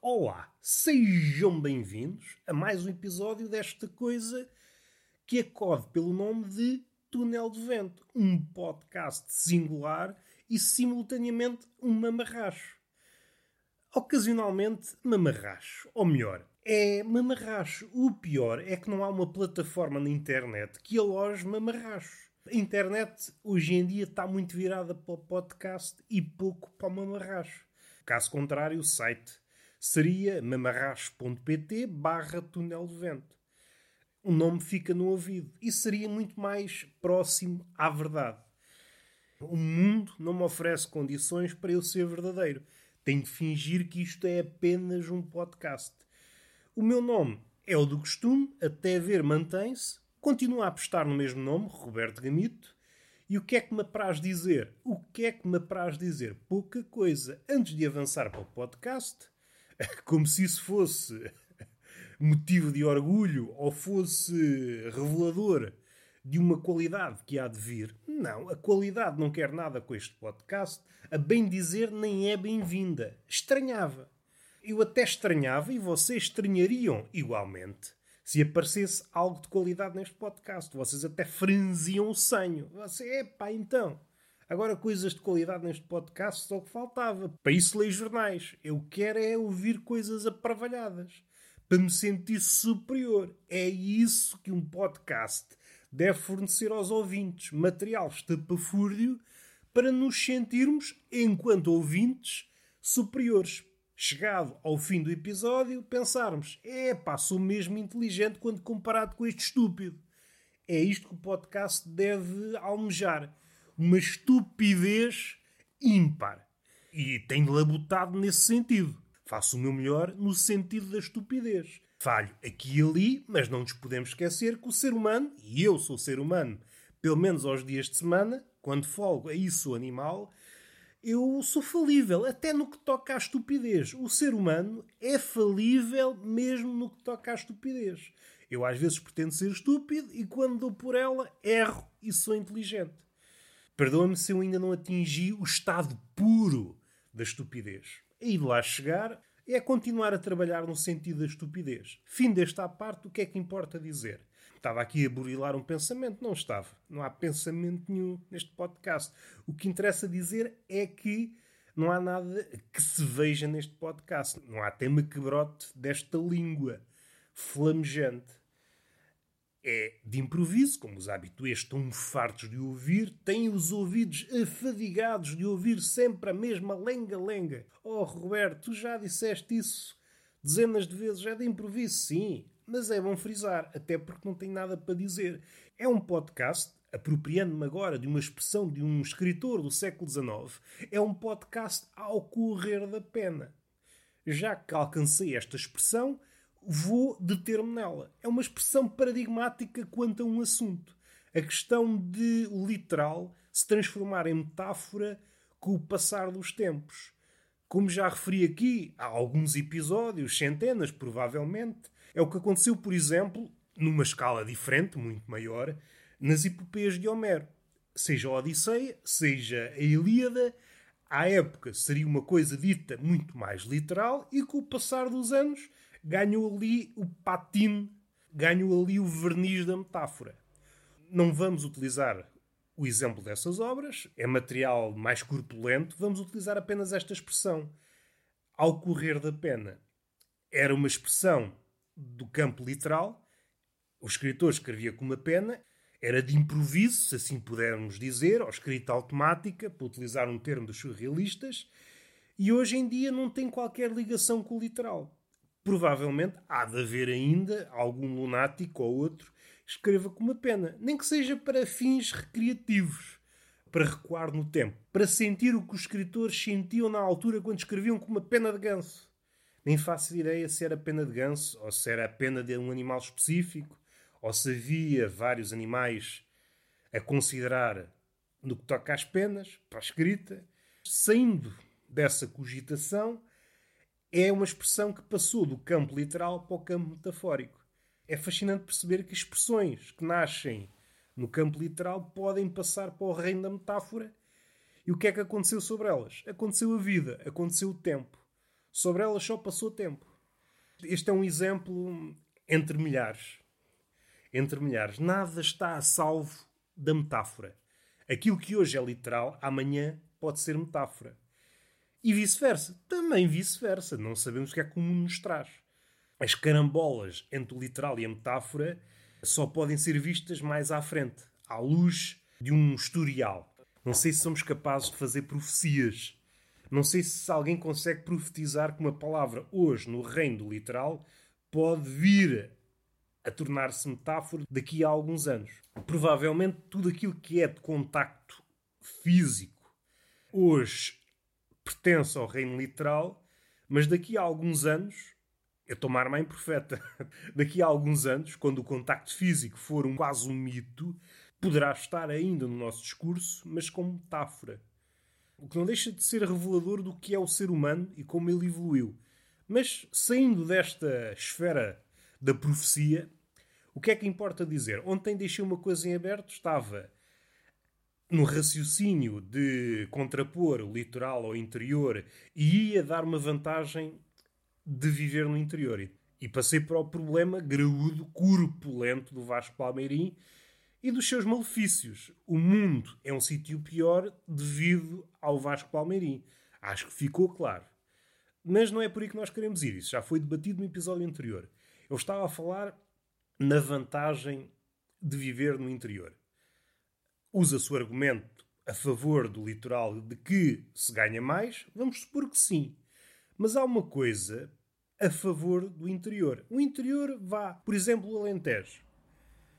Olá, sejam bem-vindos a mais um episódio desta coisa que acode pelo nome de Túnel de Vento, um podcast singular e simultaneamente um mamarracho. Ocasionalmente mamarracho, ou melhor, é mamarracho. O pior é que não há uma plataforma na internet que aloje mamarracho. A internet hoje em dia está muito virada para o podcast e pouco para o mamarracho. Caso contrário, o site seria mamarracho.pt barra túnel de vento. O nome fica no ouvido e seria muito mais próximo à verdade. O mundo não me oferece condições para eu ser verdadeiro. Tenho de fingir que isto é apenas um podcast. O meu nome é o do costume, até ver mantém-se. Continua a apostar no mesmo nome, Roberto Gamito. E o que é que me apraz dizer? O que é que me apraz dizer? Pouca coisa. Antes de avançar para o podcast, como se isso fosse motivo de orgulho ou fosse revelador de uma qualidade que há de vir. Não, a qualidade não quer nada com este podcast. A bem dizer, nem é bem-vinda. Estranhava. Eu até estranhava e vocês estranhariam igualmente se aparecesse algo de qualidade neste podcast. Vocês até franziam o senho. Você, epá, então. Agora, coisas de qualidade neste podcast só que faltava. Para isso, leio jornais. Eu quero é ouvir coisas aparvalhadas. Para me sentir superior. É isso que um podcast deve fornecer aos ouvintes. Material estapafúrdio para nos sentirmos, enquanto ouvintes, superiores. Chegado ao fim do episódio, pensarmos: é pá, sou mesmo inteligente quando comparado com este estúpido. É isto que o podcast deve almejar uma estupidez ímpar. E tenho labutado nesse sentido. Faço o meu melhor no sentido da estupidez. Falho aqui e ali, mas não nos podemos esquecer que o ser humano, e eu sou ser humano, pelo menos aos dias de semana, quando folgo, aí sou animal, eu sou falível, até no que toca à estupidez. O ser humano é falível mesmo no que toca à estupidez. Eu às vezes pretendo ser estúpido e quando dou por ela, erro e sou inteligente. Perdoa-me se eu ainda não atingi o estado puro da estupidez. E de lá chegar é continuar a trabalhar no sentido da estupidez. Fim desta parte, o que é que importa dizer? Estava aqui a burilar um pensamento. Não estava. Não há pensamento nenhum neste podcast. O que interessa dizer é que não há nada que se veja neste podcast. Não há tema que brote desta língua flamejante é de improviso, como os habituês estão fartos de ouvir, têm os ouvidos afadigados de ouvir sempre a mesma lenga-lenga. Oh, Roberto, tu já disseste isso dezenas de vezes, é de improviso, sim, mas é bom frisar, até porque não tem nada para dizer. É um podcast, apropriando-me agora de uma expressão de um escritor do século XIX, é um podcast ao correr da pena. Já que alcancei esta expressão, vou deter-me nela. É uma expressão paradigmática quanto a um assunto. A questão de o literal se transformar em metáfora com o passar dos tempos. Como já referi aqui, há alguns episódios, centenas provavelmente, é o que aconteceu, por exemplo, numa escala diferente, muito maior, nas epopeias de Homero. Seja a Odisseia, seja a Ilíada, à época seria uma coisa dita muito mais literal e com o passar dos anos ganhou ali o patine, ganhou ali o verniz da metáfora. Não vamos utilizar o exemplo dessas obras, é material mais corpulento, vamos utilizar apenas esta expressão. Ao correr da pena. Era uma expressão do campo literal, o escritor escrevia com uma pena, era de improviso, se assim pudermos dizer, ou escrita automática, para utilizar um termo dos surrealistas, e hoje em dia não tem qualquer ligação com o literal provavelmente há de haver ainda algum lunático ou outro que escreva com uma pena, nem que seja para fins recreativos, para recuar no tempo, para sentir o que os escritores sentiam na altura quando escreviam com uma pena de ganso. Nem faço ideia se era pena de ganso ou se era a pena de um animal específico ou se havia vários animais a considerar no que toca às penas, para a escrita. Saindo dessa cogitação, é uma expressão que passou do campo literal para o campo metafórico. É fascinante perceber que expressões que nascem no campo literal podem passar para o reino da metáfora. E o que é que aconteceu sobre elas? Aconteceu a vida, aconteceu o tempo. Sobre elas só passou tempo. Este é um exemplo entre milhares. Entre milhares. Nada está a salvo da metáfora. Aquilo que hoje é literal, amanhã pode ser metáfora. E vice-versa. Também vice-versa. Não sabemos o que é que o mundo nos traz. As carambolas entre o literal e a metáfora só podem ser vistas mais à frente, à luz de um historial. Não sei se somos capazes de fazer profecias. Não sei se alguém consegue profetizar que uma palavra hoje, no reino do literal, pode vir a tornar-se metáfora daqui a alguns anos. Provavelmente tudo aquilo que é de contacto físico hoje pertence ao reino literal, mas daqui a alguns anos, eu armar em profeta, daqui a alguns anos, quando o contacto físico for um, quase um mito, poderá estar ainda no nosso discurso, mas como metáfora. O que não deixa de ser revelador do que é o ser humano e como ele evoluiu. Mas saindo desta esfera da profecia, o que é que importa dizer? Ontem deixei uma coisa em aberto, estava no raciocínio de contrapor o litoral ao interior e ia dar uma vantagem de viver no interior. E passei para o problema graúdo, corpulento do Vasco Palmeirim e dos seus malefícios. O mundo é um sítio pior devido ao Vasco Palmeirim. Acho que ficou claro. Mas não é por aí que nós queremos ir. Isso já foi debatido no episódio anterior. Eu estava a falar na vantagem de viver no interior usa-se o argumento a favor do litoral de que se ganha mais, vamos supor que sim. Mas há uma coisa a favor do interior. O interior vá, por exemplo, o Alentejo.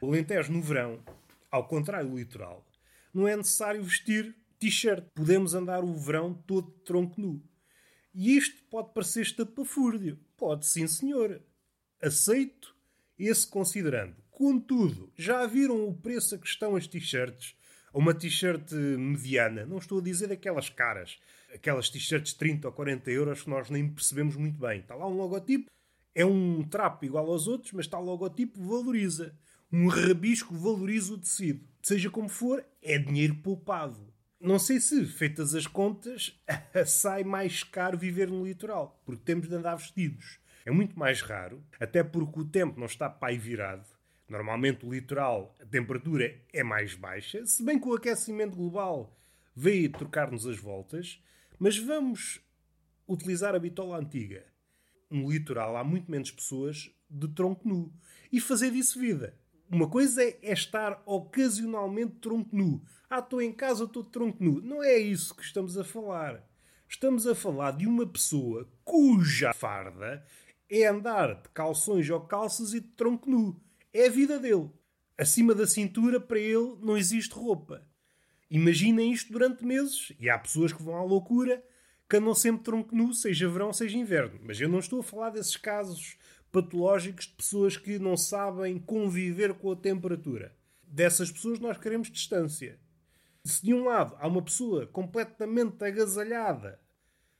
O Alentejo no verão, ao contrário do litoral, não é necessário vestir t-shirt. Podemos andar o verão todo de tronco nu. E isto pode parecer estapafúrdio. Pode sim, senhor. Aceito esse considerando. Contudo, já viram o preço a que estão as t-shirts? Uma t-shirt mediana, não estou a dizer aquelas caras, aquelas t-shirts de 30 ou 40 euros que nós nem percebemos muito bem. Está lá um logotipo, é um trapo igual aos outros, mas está o logotipo, valoriza. Um rabisco valoriza o tecido. Seja como for, é dinheiro poupado. Não sei se, feitas as contas, sai mais caro viver no litoral, porque temos de andar vestidos. É muito mais raro, até porque o tempo não está pai virado. Normalmente o litoral, a temperatura é mais baixa, se bem que o aquecimento global veio trocar-nos as voltas, mas vamos utilizar a bitola antiga. No litoral há muito menos pessoas de tronco nu. E fazer disso vida. Uma coisa é, é estar ocasionalmente tronco nu. Ah, estou em casa, estou de tronco nu. Não é isso que estamos a falar. Estamos a falar de uma pessoa cuja farda é andar de calções ou calças e de tronco nu. É a vida dele. Acima da cintura, para ele, não existe roupa. Imaginem isto durante meses. E há pessoas que vão à loucura, que andam sempre tronco nu, seja verão, seja inverno. Mas eu não estou a falar desses casos patológicos de pessoas que não sabem conviver com a temperatura. Dessas pessoas nós queremos distância. Se de um lado há uma pessoa completamente agasalhada,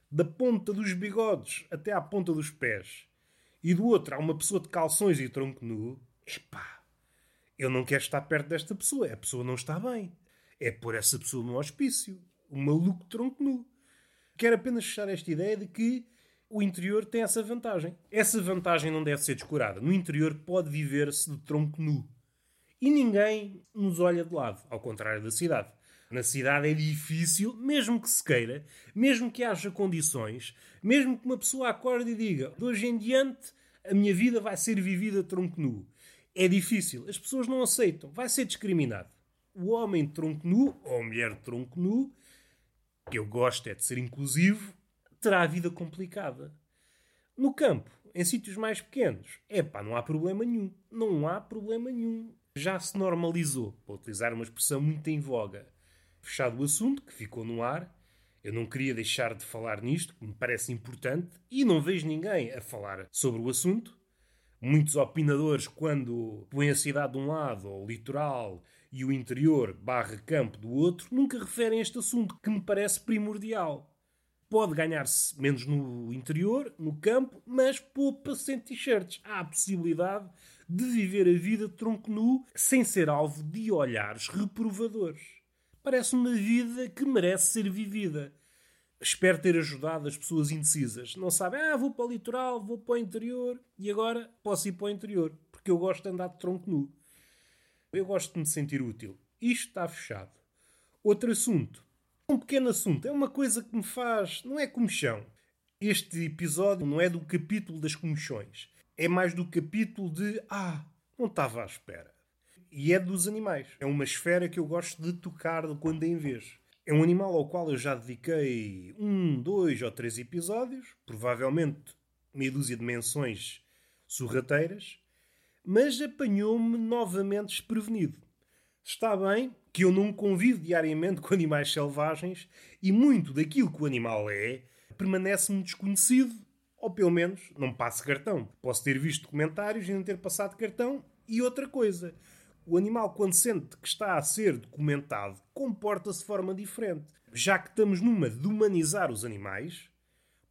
da ponta dos bigodes até à ponta dos pés, e do outro há uma pessoa de calções e tronco nu, Epá, eu não quero estar perto desta pessoa. A pessoa não está bem. É pôr essa pessoa no hospício. O maluco tronco nu. Quero apenas fechar esta ideia de que o interior tem essa vantagem. Essa vantagem não deve ser descurada. No interior pode viver-se de tronco nu. E ninguém nos olha de lado, ao contrário da cidade. Na cidade é difícil, mesmo que se queira, mesmo que haja condições, mesmo que uma pessoa acorde e diga de hoje em diante a minha vida vai ser vivida tronco nu é difícil. As pessoas não aceitam. Vai ser discriminado. O homem tronco nu, ou a mulher tronco nu, que eu gosto é de ser inclusivo, terá a vida complicada. No campo, em sítios mais pequenos, é pá, não há problema nenhum. Não há problema nenhum. Já se normalizou, para utilizar uma expressão muito em voga. Fechado o assunto, que ficou no ar, eu não queria deixar de falar nisto, que me parece importante, e não vejo ninguém a falar sobre o assunto, Muitos opinadores, quando põem a cidade de um lado, ou o litoral, e o interior barra campo do outro, nunca referem este assunto, que me parece primordial. Pode ganhar-se menos no interior, no campo, mas poupa-se em t-shirts. Há a possibilidade de viver a vida tronco nu sem ser alvo de olhares reprovadores. Parece uma vida que merece ser vivida. Espero ter ajudado as pessoas indecisas. Não sabem, ah, vou para o litoral, vou para o interior e agora posso ir para o interior, porque eu gosto de andar de tronco nu. Eu gosto de me sentir útil. Isto está fechado. Outro assunto. Um pequeno assunto. É uma coisa que me faz. Não é comichão. Este episódio não é do capítulo das comichões. É mais do capítulo de. Ah, não estava à espera. E é dos animais. É uma esfera que eu gosto de tocar quando em vez. É um animal ao qual eu já dediquei um, dois ou três episódios, provavelmente meia dúzia de menções sorrateiras, mas apanhou-me novamente desprevenido. Está bem que eu não convivo diariamente com animais selvagens e muito daquilo que o animal é permanece-me desconhecido, ou pelo menos não passo cartão. Posso ter visto comentários e não ter passado cartão. E outra coisa, o animal, quando sente que está a ser documentado, comporta-se de forma diferente. Já que estamos numa de humanizar os animais,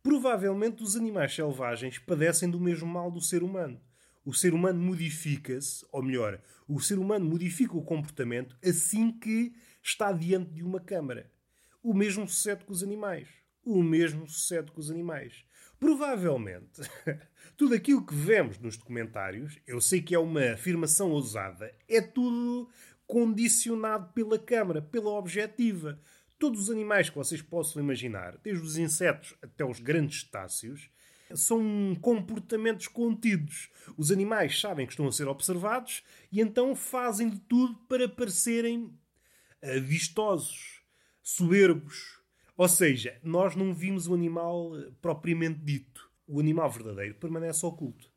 provavelmente os animais selvagens padecem do mesmo mal do ser humano. O ser humano modifica-se, ou melhor, o ser humano modifica o comportamento assim que está diante de uma câmara. O mesmo sucede com os animais. O mesmo sucede com os animais. Provavelmente, tudo aquilo que vemos nos documentários, eu sei que é uma afirmação ousada, é tudo condicionado pela câmara, pela objetiva. Todos os animais que vocês possam imaginar, desde os insetos até os grandes cetáceos, são comportamentos contidos. Os animais sabem que estão a ser observados e então fazem de tudo para parecerem uh, vistosos, soberbos, ou seja, nós não vimos o animal eh, propriamente dito. O animal verdadeiro permanece oculto.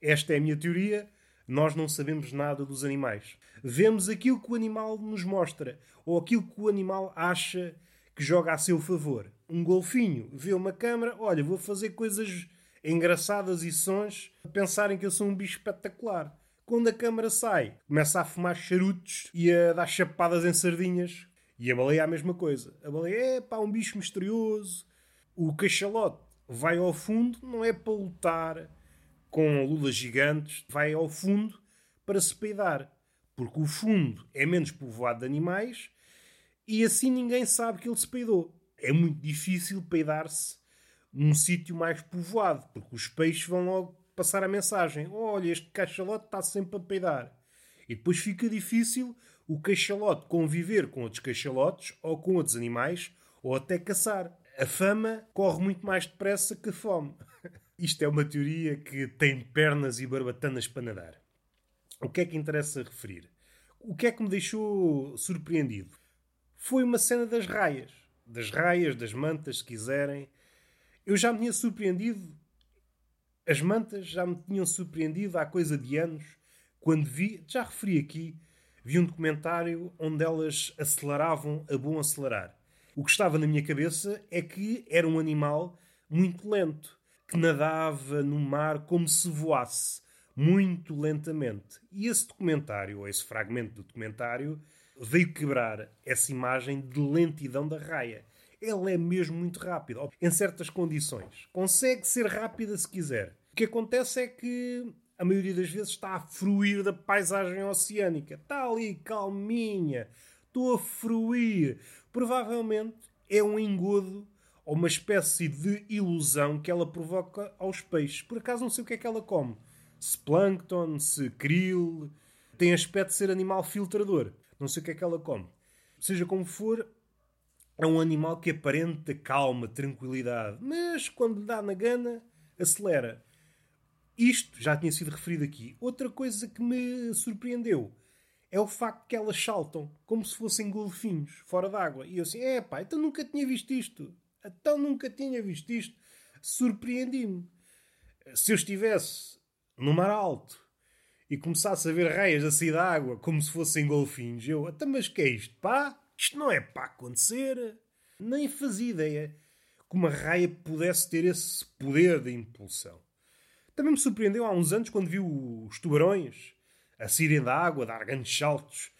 Esta é a minha teoria. Nós não sabemos nada dos animais. Vemos aquilo que o animal nos mostra ou aquilo que o animal acha que joga a seu favor. Um golfinho vê uma câmara, olha, vou fazer coisas engraçadas e sons a pensarem que eu sou um bicho espetacular. Quando a câmara sai, começa a fumar charutos e a dar chapadas em sardinhas e a baleia é a mesma coisa. A baleia é pá, um bicho misterioso. O cachalote vai ao fundo, não é para lutar com lulas gigantes, vai ao fundo para se peidar. Porque o fundo é menos povoado de animais e assim ninguém sabe que ele se peidou. É muito difícil peidar-se num sítio mais povoado, porque os peixes vão logo passar a mensagem: olha, este cachalote está sempre a peidar. E depois fica difícil o cachalote conviver com outros cachalotes ou com outros animais ou até caçar. A fama corre muito mais depressa que a fome. Isto é uma teoria que tem pernas e barbatanas para nadar. O que é que interessa referir? O que é que me deixou surpreendido? Foi uma cena das raias. Das raias, das mantas, se quiserem. Eu já me tinha surpreendido. As mantas já me tinham surpreendido há coisa de anos, quando vi, já referi aqui, vi um documentário onde elas aceleravam a bom acelerar. O que estava na minha cabeça é que era um animal muito lento, que nadava no mar como se voasse, muito lentamente. E esse documentário, ou esse fragmento do documentário, veio quebrar essa imagem de lentidão da raia. Ela é mesmo muito rápida, em certas condições. Consegue ser rápida se quiser. O que acontece é que a maioria das vezes está a fruir da paisagem oceânica. Está ali calminha, estou a fruir. Provavelmente é um engodo ou uma espécie de ilusão que ela provoca aos peixes. Por acaso não sei o que é que ela come. Se plâncton, se krill. Tem aspecto de ser animal filtrador. Não sei o que é que ela come. Seja como for, é um animal que aparenta calma, tranquilidade. Mas quando lhe dá na gana, acelera. Isto já tinha sido referido aqui. Outra coisa que me surpreendeu é o facto que elas saltam como se fossem golfinhos fora d'água. E eu assim, é pá, então nunca tinha visto isto. Então nunca tinha visto isto. Surpreendi-me. Se eu estivesse no mar alto e começasse a ver raias a sair da água como se fossem golfinhos, eu, até mas que é isto, pá? Isto não é para acontecer. Nem fazia ideia que uma raia pudesse ter esse poder de impulsão. Também me surpreendeu há uns anos quando vi os tubarões a saírem da água, dar grandes saltos.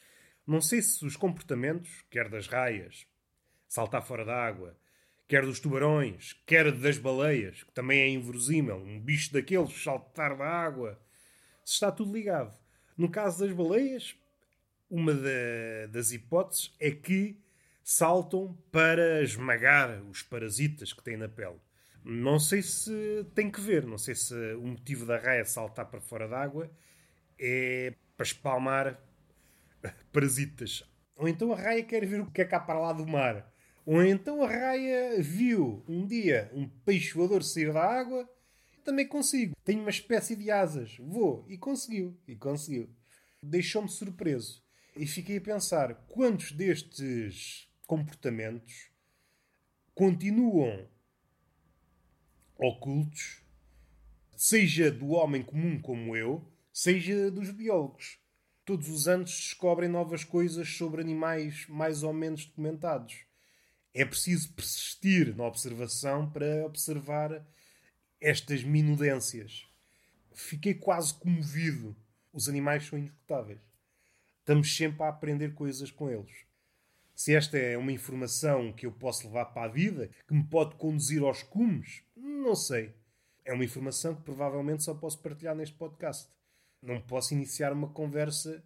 Não sei se os comportamentos, quer das raias, saltar fora da água, quer dos tubarões, quer das baleias, que também é inverosímil, um bicho daqueles saltar da água, se está tudo ligado. No caso das baleias, uma da, das hipóteses é que saltam para esmagar os parasitas que têm na pele. Não sei se tem que ver, não sei se o motivo da raia saltar para fora d'água é para espalmar parasitas. Ou então a raia quer ver o que é cá para lá do mar. Ou então a raia viu um dia um peixe voador sair da água. Também consigo. Tenho uma espécie de asas. Vou. E conseguiu. E conseguiu. Deixou-me surpreso. E fiquei a pensar quantos destes comportamentos continuam ocultos, seja do homem comum como eu, seja dos biólogos. Todos os anos descobrem novas coisas sobre animais mais ou menos documentados. É preciso persistir na observação para observar estas minudências. Fiquei quase comovido. Os animais são inesgotáveis. Estamos sempre a aprender coisas com eles. Se esta é uma informação que eu posso levar para a vida, que me pode conduzir aos cumes, não sei. É uma informação que provavelmente só posso partilhar neste podcast. Não posso iniciar uma conversa.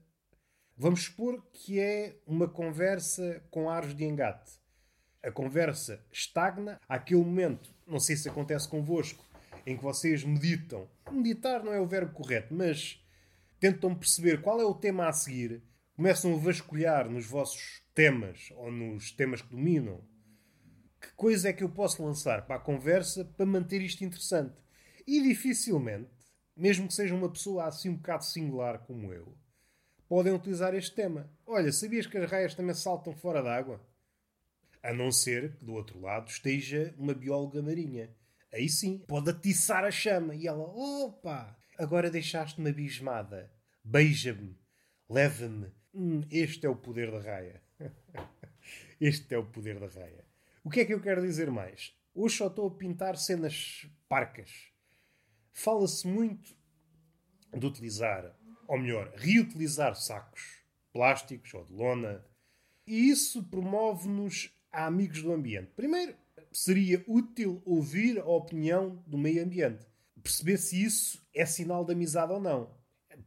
Vamos supor que é uma conversa com ares de engate. A conversa estagna àquele momento, não sei se acontece convosco, em que vocês meditam. Meditar não é o verbo correto, mas tentam perceber qual é o tema a seguir, começam a vasculhar nos vossos temas ou nos temas que dominam. Que coisa é que eu posso lançar para a conversa para manter isto interessante? E dificilmente, mesmo que seja uma pessoa assim um bocado singular como eu, podem utilizar este tema. Olha, sabias que as raias também saltam fora d'água? A não ser que do outro lado esteja uma bióloga marinha. Aí sim, pode atiçar a chama e ela, opa, agora deixaste-me abismada. Beija-me, leva-me. Hum, este é o poder da raia. este é o poder da raia. O que é que eu quero dizer mais? Hoje só estou a pintar cenas parcas. Fala-se muito de utilizar, ou melhor, reutilizar sacos plásticos ou de lona, e isso promove-nos a amigos do ambiente. Primeiro, seria útil ouvir a opinião do meio ambiente, perceber se isso é sinal de amizade ou não.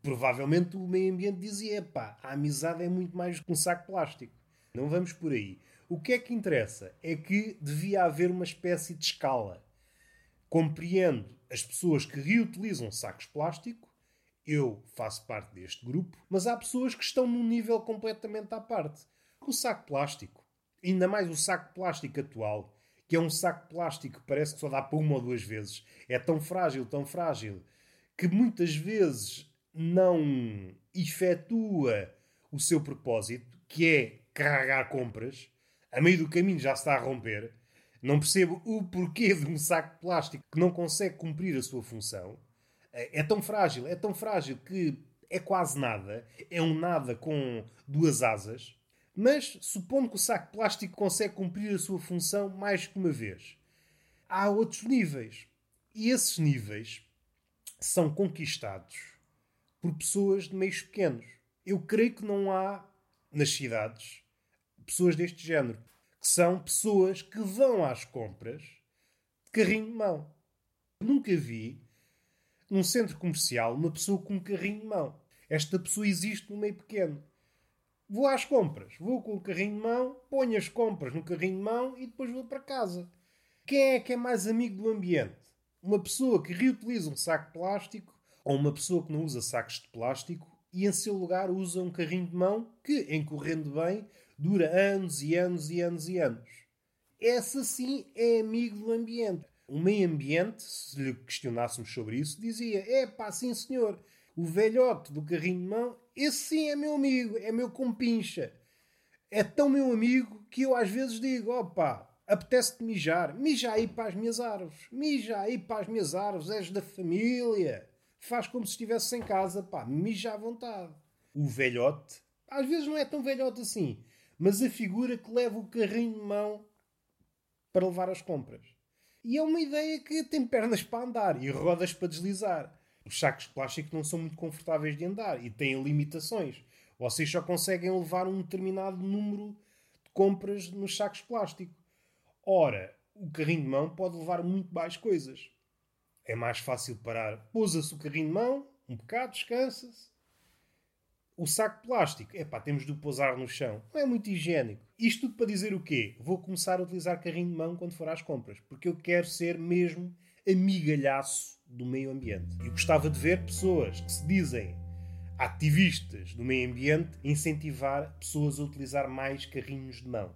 Provavelmente o meio ambiente dizia: pá, a amizade é muito mais que um saco plástico. Não vamos por aí. O que é que interessa é que devia haver uma espécie de escala. Compreendo as pessoas que reutilizam sacos plástico, eu faço parte deste grupo, mas há pessoas que estão num nível completamente à parte. O saco plástico ainda mais o saco plástico atual, que é um saco plástico que parece que só dá para uma ou duas vezes, é tão frágil, tão frágil, que muitas vezes não efetua o seu propósito, que é carregar compras, a meio do caminho já está a romper. Não percebo o porquê de um saco de plástico que não consegue cumprir a sua função. É, é tão frágil, é tão frágil que é quase nada. É um nada com duas asas. Mas supondo que o saco de plástico consegue cumprir a sua função mais que uma vez. Há outros níveis. E esses níveis são conquistados por pessoas de meios pequenos. Eu creio que não há nas cidades pessoas deste género. Que são pessoas que vão às compras de carrinho de mão. Nunca vi num centro comercial uma pessoa com um carrinho de mão. Esta pessoa existe no meio pequeno. Vou às compras, vou com o carrinho de mão, ponho as compras no carrinho de mão e depois vou para casa. Quem é que é mais amigo do ambiente? Uma pessoa que reutiliza um saco de plástico ou uma pessoa que não usa sacos de plástico e em seu lugar usa um carrinho de mão que, em correndo bem, dura anos e anos e anos e anos. Essa sim é amigo do ambiente. O meio ambiente, se lhe questionássemos sobre isso, dizia: é pá, sim senhor, o velhote do carrinho de mão esse sim é meu amigo, é meu compincha. É tão meu amigo que eu às vezes digo: opa, apetece-te mijar, mija aí para as minhas árvores, mija aí para as minhas árvores, és da família. Faz como se estivesse em casa, pá, mija à vontade. O velhote, às vezes não é tão velhote assim, mas a figura que leva o carrinho de mão para levar as compras. E é uma ideia que tem pernas para andar e rodas para deslizar. Os sacos de plástico não são muito confortáveis de andar e têm limitações. Vocês só conseguem levar um determinado número de compras nos sacos de plástico. Ora, o carrinho de mão pode levar muito mais coisas. É mais fácil parar. Pousa-se o carrinho de mão, um bocado, descansa-se. O saco de plástico, epá, temos de o pousar no chão. Não é muito higiênico. Isto tudo para dizer o quê? Vou começar a utilizar carrinho de mão quando for às compras. Porque eu quero ser mesmo amigalhaço do meio ambiente. E gostava de ver pessoas que se dizem ativistas do meio ambiente incentivar pessoas a utilizar mais carrinhos de mão.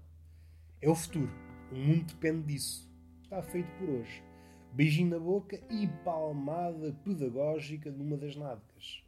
É o futuro. O mundo depende disso. Está feito por hoje. Beijinho na boca e palmada pedagógica numa das nádegas.